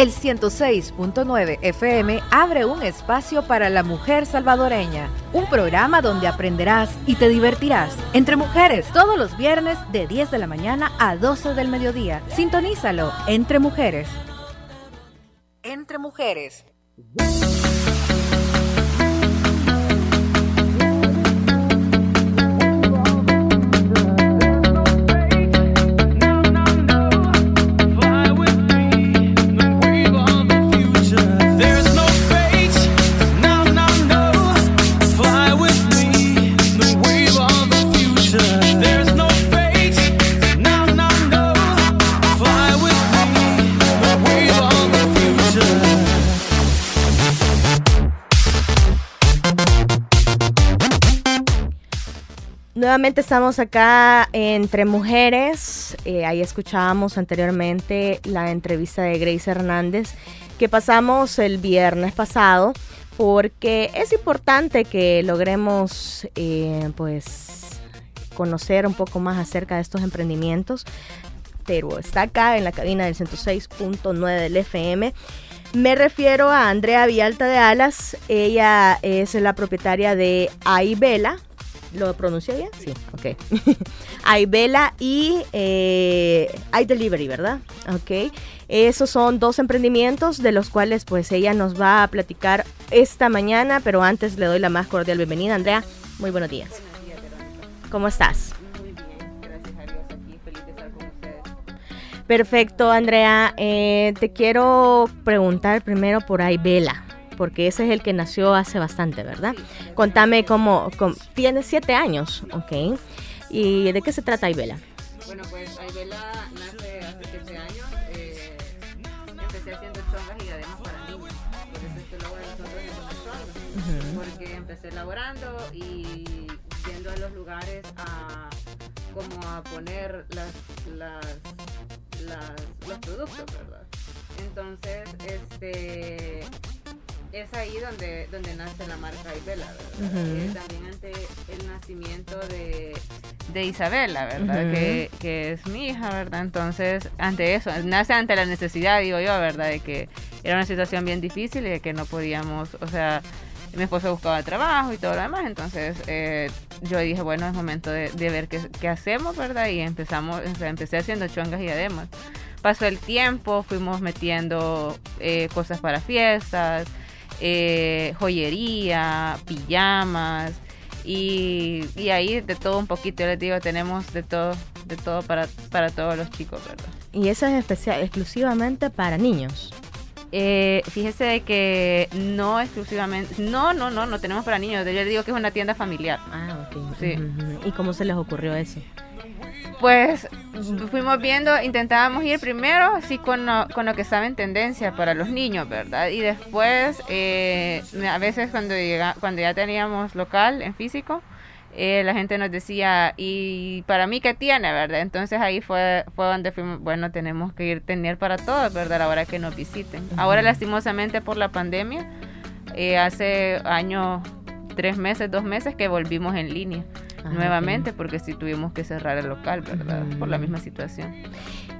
El 106.9 FM abre un espacio para la mujer salvadoreña, un programa donde aprenderás y te divertirás. Entre mujeres, todos los viernes de 10 de la mañana a 12 del mediodía. Sintonízalo, Entre Mujeres. Entre Mujeres. Nuevamente estamos acá entre mujeres. Eh, ahí escuchábamos anteriormente la entrevista de Grace Hernández que pasamos el viernes pasado porque es importante que logremos eh, pues conocer un poco más acerca de estos emprendimientos. Pero está acá en la cabina del 106.9 del FM. Me refiero a Andrea Vialta de Alas. Ella es la propietaria de Aibela ¿Lo pronuncié bien? Sí, ok. hay Vela y eh, hay Delivery, ¿verdad? Ok. Esos son dos emprendimientos de los cuales pues ella nos va a platicar esta mañana, pero antes le doy la más cordial bienvenida. Andrea, muy buenos días. Buenos días, ¿Cómo estás? Muy bien, gracias a Dios aquí, feliz de estar con ustedes. Perfecto, Andrea. Eh, te quiero preguntar primero por Vela porque ese es el que nació hace bastante, ¿verdad? Contame cómo, tiene siete años, ¿ok? ¿Y de qué se trata Aibela? Bueno, pues Aibela nace hace siete años. Eh, empecé haciendo chongas y además para niños. Por eso este logo de nosotros es una chonga. Porque empecé elaborando y yendo a los lugares a como a poner las, las, los productos, ¿verdad? Entonces, este es ahí donde, donde nace la marca Ibela, ¿verdad? También ante el nacimiento de, de Isabela, ¿verdad? que, que, es mi hija, ¿verdad? Entonces, ante eso, nace ante la necesidad, digo yo, ¿verdad? De que era una situación bien difícil y de que no podíamos, o sea, mi esposo buscaba trabajo y todo lo demás, entonces eh, yo dije, bueno, es momento de, de ver qué, qué, hacemos, ¿verdad? Y empezamos, o sea, empecé haciendo chongas y además. Pasó el tiempo, fuimos metiendo eh, cosas para fiestas, eh, joyería, pijamas y, ahí de todo un poquito, les digo, tenemos de todo, de todo para, para todos los chicos, ¿verdad? ¿Y eso es especial, exclusivamente para niños? Eh, fíjese que no exclusivamente, no, no, no, no tenemos para niños. Yo les digo que es una tienda familiar. Ah, ok. Sí. ¿Y cómo se les ocurrió eso? Pues fuimos viendo, intentábamos ir primero sí con lo, con lo que estaba en tendencia para los niños, ¿verdad? Y después, eh, a veces cuando, llega, cuando ya teníamos local en físico, eh, la gente nos decía, ¿y para mí qué tiene, verdad? Entonces ahí fue, fue donde fuimos, bueno, tenemos que ir tener para todos, ¿verdad? A la hora que nos visiten. Ahora lastimosamente por la pandemia, eh, hace años, tres meses, dos meses que volvimos en línea. Nuevamente porque si tuvimos que cerrar el local, ¿verdad? Por la misma situación.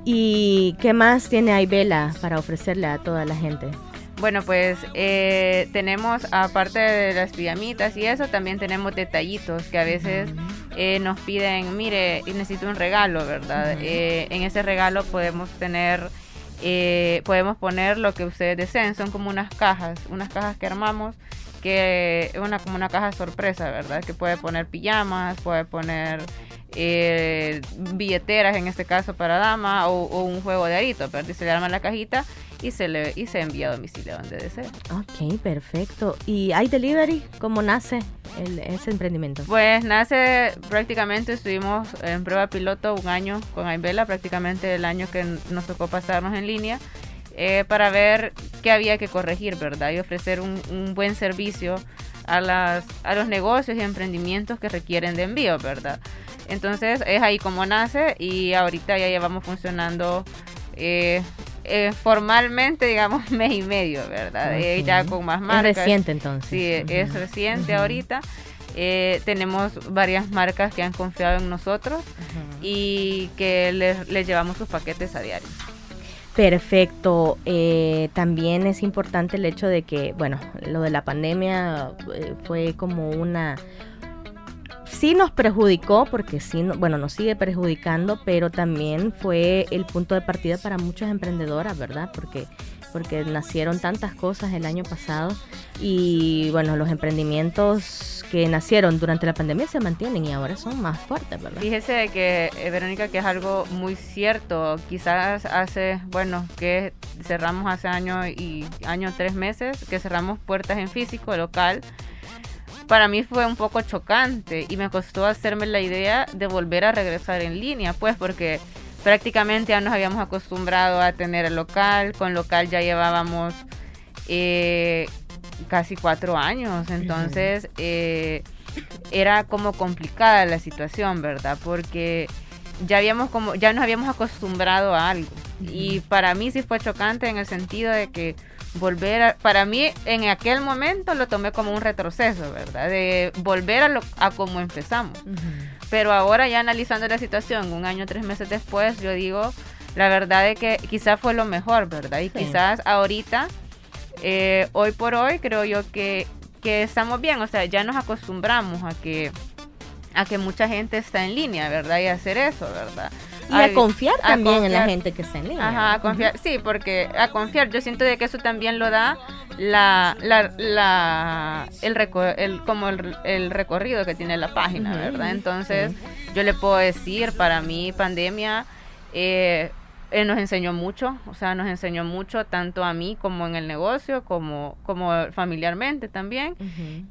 ¿Y qué más tiene Aibela para ofrecerle a toda la gente? Bueno, pues eh, tenemos, aparte de las pijamitas y eso, también tenemos detallitos que a veces eh, nos piden, mire, necesito un regalo, ¿verdad? Eh, en ese regalo podemos tener, podemos poner lo que ustedes deseen, son como unas cajas, unas cajas que armamos que es una, como una caja sorpresa, ¿verdad? Que puede poner pijamas, puede poner eh, billeteras, en este caso para dama, o, un juego de arito, pero se le arma la cajita y se le y se envía a domicilio donde desee. Ok, perfecto. ¿Y hay delivery? ¿Cómo nace ese emprendimiento? Pues nace prácticamente, estuvimos en prueba piloto un año con Aibela, prácticamente el año que nos tocó pasarnos en línea eh, para ver qué había que corregir, ¿verdad? Y ofrecer un, buen servicio a, las, a los negocios y emprendimientos que requieren de envío, ¿verdad? Entonces es ahí como nace y ahorita ya llevamos funcionando eh, eh, formalmente, digamos, mes y medio, ¿verdad? ya con más marcas. Es reciente entonces. Sí, es reciente ahorita. tenemos varias marcas que han confiado en nosotros y que les, les llevamos sus paquetes a diario. Perfecto. Eh, también es importante el hecho de que, bueno, lo de la pandemia eh, fue como una... Sí nos perjudicó, porque sí, bueno, nos sigue perjudicando, pero también fue el punto de partida para muchas emprendedoras, ¿verdad? Porque porque nacieron tantas cosas el año pasado y bueno, los emprendimientos que nacieron durante la pandemia se mantienen y ahora son más fuertes, ¿verdad? Fíjese que, eh, Verónica, que es algo muy cierto. Quizás hace, bueno, que cerramos hace año y año, tres meses, que cerramos puertas en físico, local. Para mí fue un poco chocante y me costó hacerme la idea de volver a regresar en línea, pues porque prácticamente ya nos habíamos acostumbrado a tener el local, con local ya llevábamos eh, casi cuatro años, entonces eh, era como complicada la situación, ¿verdad? Porque ya habíamos como, ya nos habíamos acostumbrado a algo. Y para mí sí fue chocante en el sentido de que volver a, para mí en aquel momento lo tomé como un retroceso, ¿verdad? De volver a, lo, a como empezamos. Pero ahora ya analizando la situación, un año, tres meses después, yo digo, la verdad es que quizás fue lo mejor, ¿verdad? Y quizás ahorita, eh, hoy por hoy, creo yo que, que estamos bien, o sea, ya nos acostumbramos a que a que mucha gente está en línea, ¿verdad? Y hacer eso, ¿verdad? Y a, confiar también en la gente que está en línea. Ajá, a confiar, sí, porque a confiar, yo siento de que eso también lo da la, la, la el, el, como el, recorrido que tiene la página, ¿verdad? Entonces, yo le puedo decir, para mí, pandemia, eh, él nos enseñó mucho, o sea, nos enseñó mucho tanto a mí como en el negocio, como, como familiarmente también.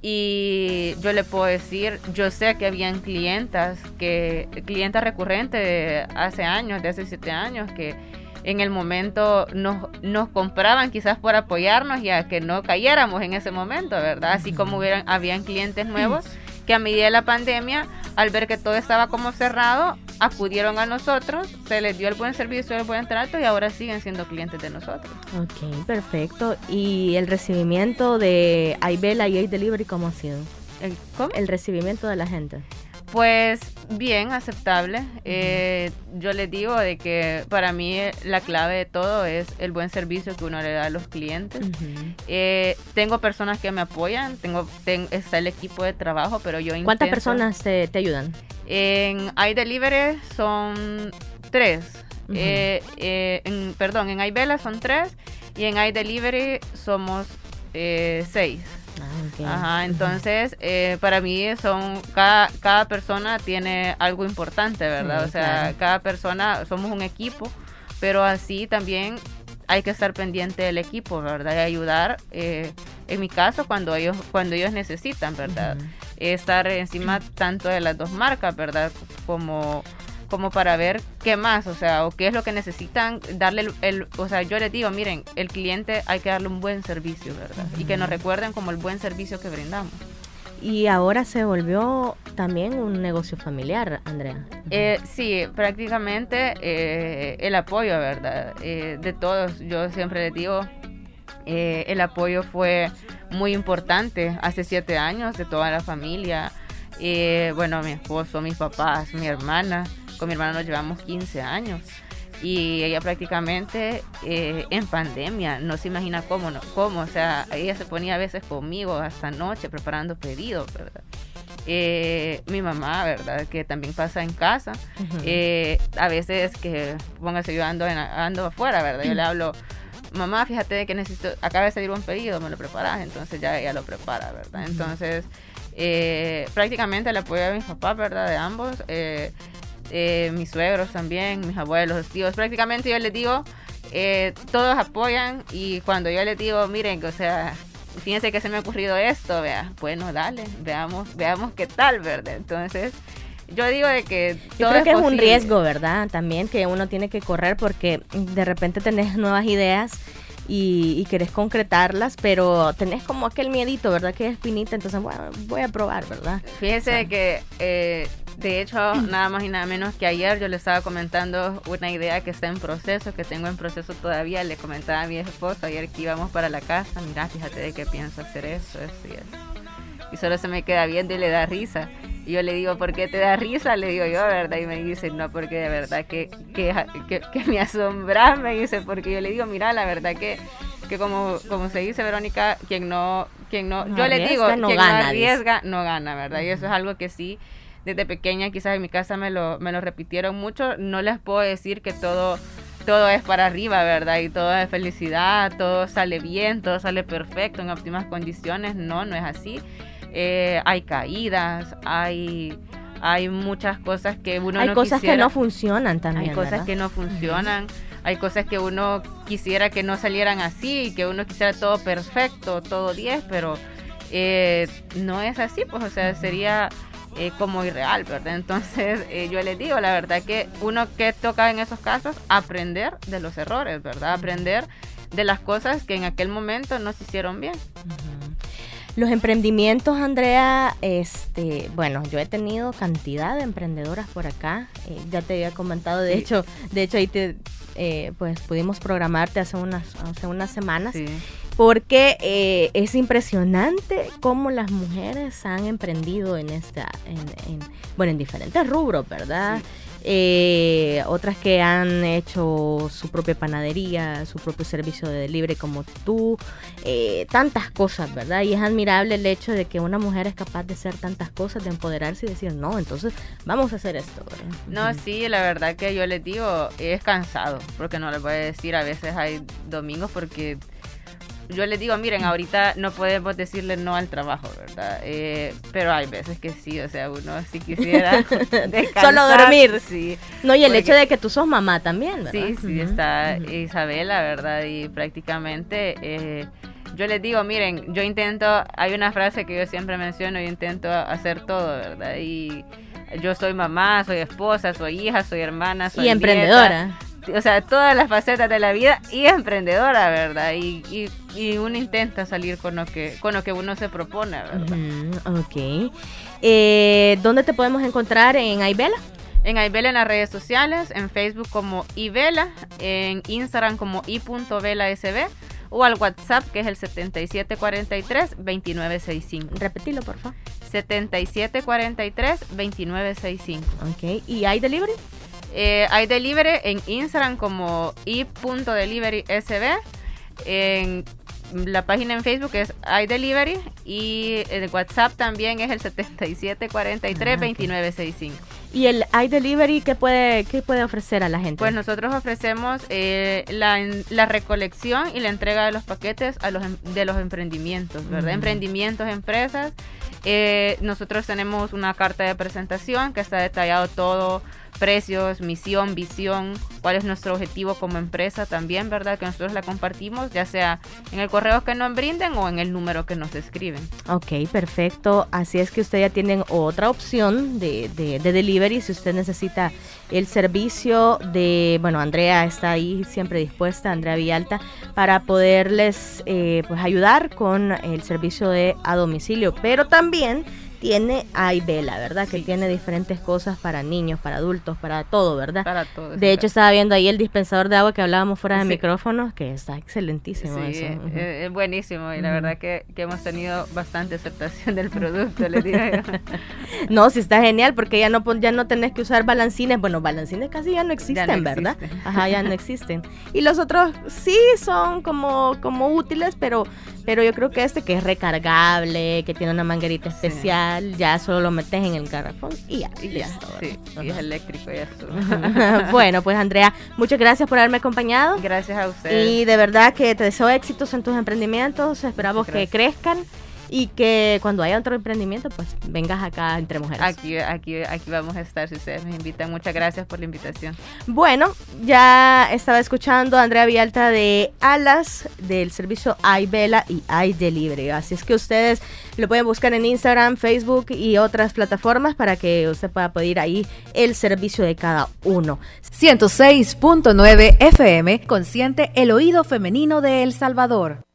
Y yo le puedo decir, yo sé que habían clientas, que clientas recurrentes de hace años, de hace siete años, que en el momento nos, nos compraban quizás por apoyarnos y a que no cayéramos en ese momento, ¿verdad? Así como hubieran, habían clientes nuevos que a medida de la pandemia, al ver que todo estaba como cerrado, acudieron a nosotros, se les dio el buen servicio, el buen trato y ahora siguen siendo clientes de nosotros. Ok, perfecto. ¿Y el recibimiento de Aibela y Delivery cómo ha sido? ¿El, ¿Cómo? El recibimiento de la gente. Pues bien, aceptable. Eh, yo les digo de que para mí la clave de todo es el buen servicio que uno le da a los clientes. Eh, tengo personas que me apoyan, tengo, está el equipo de trabajo, pero yo ¿Cuántas personas te, ayudan? En iDelivery son tres. Eh, en, perdón, en iVela son tres y en iDelivery somos seis. Ajá, entonces eh, para mí son cada, cada persona tiene algo importante, ¿verdad? o sea, cada persona somos un equipo, pero así también hay que estar pendiente del equipo, ¿verdad? Y ayudar, eh, en mi caso, cuando ellos, cuando ellos necesitan, ¿verdad? Estar encima tanto de las dos marcas, ¿verdad? Como como para ver qué más, o sea, o qué es lo que necesitan, darle el, o sea, yo les digo, miren, el cliente hay que darle un buen servicio, ¿verdad? Y que nos recuerden como el buen servicio que brindamos. Y ahora se volvió también un negocio familiar, Andrea. Eh, sí, prácticamente eh, el apoyo, ¿verdad? Eh, de todos, yo siempre les digo, el apoyo fue muy importante hace siete años de toda la familia. bueno, mi esposo, mis papás, mi hermana, con mi hermana nos llevamos 15 años y ella prácticamente eh, en pandemia, no se imagina cómo, no, cómo, o sea, ella se ponía a veces conmigo hasta noche preparando pedidos, ¿verdad? Eh, mi mamá, ¿verdad? Que también pasa en casa, eh, a veces que, póngase yo ando, ando afuera, ¿verdad? Yo le hablo, mamá, fíjate que necesito, acaba de salir un pedido, me lo preparas, entonces ya ella lo prepara, ¿verdad? Entonces, prácticamente le apoyo a mis papás, ¿verdad? De ambos. Eh, mis suegros también, mis abuelos, los tíos, prácticamente yo les digo, eh, todos apoyan y cuando yo les digo, miren, o sea, fíjense que se me ha ocurrido esto, vea, bueno, dale, veamos, veamos qué tal, ¿verdad? Entonces, yo digo de que yo creo que es un riesgo, ¿verdad? También que uno tiene que correr porque de repente tenés nuevas ideas y, y, querés concretarlas, pero tenés como aquel miedito, ¿verdad? Que es espinita, entonces bueno, voy a probar, ¿verdad? Fíjese que eh, de hecho, nada más y nada menos que ayer yo le estaba comentando una idea que está en proceso, que tengo en proceso todavía. Le comentaba a mi esposo ayer que íbamos para la casa. Mira, fíjate de qué pienso hacer eso, eso y eso. Y solo se me queda viendo y le da risa. Y yo le digo, ¿por qué te da risa? Le digo yo, ¿verdad? Y me dice, no, porque de verdad que, que, que, me asombra, me dice, porque yo le digo, mira, la verdad que, que como, como se dice, Verónica, quien no, quien no, yo le digo, quien no arriesga, no gana, ¿verdad? Y eso es algo que sí desde pequeña, quizás en mi casa me lo, me lo repitieron mucho. No les puedo decir que todo todo es para arriba, ¿verdad? Y todo es felicidad, todo sale bien, todo sale perfecto, en óptimas condiciones. No, no es así. Eh, hay caídas, hay, hay muchas cosas que uno hay cosas que no funcionan también. Hay cosas que no funcionan. Hay cosas que uno quisiera que no salieran así, que uno quisiera todo perfecto, todo 10, pero eh, no es así, pues, o sea, sería eh, como irreal, ¿verdad? Entonces eh, yo les digo, la verdad que uno que toca en esos casos, aprender de los errores, ¿verdad? Aprender de las cosas que en aquel momento no se hicieron bien. Los emprendimientos, Andrea, este, bueno, yo he tenido cantidad de emprendedoras por acá. Eh, ya te había comentado, de hecho, de hecho ahí te, pues pudimos programarte hace unas, hace unas semanas. Sí porque eh, es impresionante cómo las mujeres han emprendido en esta, en, bueno, en diferentes rubros, ¿verdad? Eh, otras que han hecho su propia panadería, su propio servicio de delivery como tú, eh, tantas cosas, ¿verdad? Y es admirable el hecho de que una mujer es capaz de hacer tantas cosas, de empoderarse y decir, no, entonces vamos a hacer esto. No, sí, la verdad que yo les digo, es cansado, porque no les voy a decir, a veces hay domingos porque yo les digo, miren, ahorita no podemos decirle no al trabajo, ¿verdad? Eh, pero hay veces que sí, o sea, uno si quisiera Solo dormir. Sí. No, y el hecho de que tú sos mamá también, ¿verdad? Sí, sí, está Isabela, ¿verdad? Y prácticamente... Eh, yo les digo, miren, yo intento, hay una frase que yo siempre menciono, yo intento hacer todo, ¿verdad? Y yo soy mamá, soy esposa, soy hija, soy hermana, soy y emprendedora o sea, todas las facetas de la vida y emprendedora, ¿verdad? Y, y, uno intenta salir con lo que con lo que uno se propone, ¿verdad? ok. Eh, ¿Dónde te podemos encontrar en Aibela? En Aibela en las redes sociales, en Facebook como Ibela, en Instagram como i.velasb o al WhatsApp que es el 7743-2965. Repetilo, por favor. 7743-2965. Ok, ¿y hay delivery? Eh, hay delivery en Instagram como i.deliverysb. En la página en Facebook es iDelivery y el WhatsApp también es el 7743-2965. Ah, ¿Y el iDelivery qué puede, qué puede ofrecer a la gente? Pues nosotros ofrecemos eh, la, la, recolección y la entrega de los paquetes a los, em, de los emprendimientos, ¿verdad? Emprendimientos, empresas. Eh, nosotros tenemos una carta de presentación que está detallado todo precios, misión, visión, cuál es nuestro objetivo como empresa también, ¿verdad? Que nosotros la compartimos, ya sea en el correo que nos brinden o en el número que nos escriben. Ok, perfecto. Así es que ustedes ya tienen otra opción de, de, delivery si usted necesita el servicio de, bueno, Andrea está ahí siempre dispuesta, Andrea Villalta, para poderles eh, pues ayudar con el servicio de a domicilio, pero también tiene Aibela, ¿verdad? Que tiene diferentes cosas para niños, para adultos, para todo, ¿verdad? Para todo. De hecho, estaba viendo ahí el dispensador de agua que hablábamos fuera de micrófono, que está excelentísimo. Sí, es, buenísimo y la verdad que, hemos tenido bastante aceptación del producto, le digo no, sí está genial porque ya no, ya no tenés que usar balancines. Bueno, balancines casi ya no existen, ¿verdad? Ajá, ya no existen. Y los otros sí son como, como útiles, pero, pero yo creo que este que es recargable, que tiene una manguerita especial ya solo lo metes en el garrafón y ya. Y, ya, sí, y es eléctrico ya. bueno, pues Andrea, muchas gracias por haberme acompañado. Gracias a ustedes. Y de verdad que te deseo éxitos en tus emprendimientos, esperamos que crezcan y que cuando haya otro emprendimiento, pues vengas acá entre mujeres. Aquí, aquí, aquí vamos a estar si ustedes me invitan. Muchas gracias por la invitación. Bueno, ya estaba escuchando a Andrea Vialta de Alas del servicio iVela y iDelivery. Así es que ustedes lo pueden buscar en Instagram, Facebook y otras plataformas para que usted pueda pedir ahí el servicio de cada uno. 106.9 FM, consciente el oído femenino de El Salvador.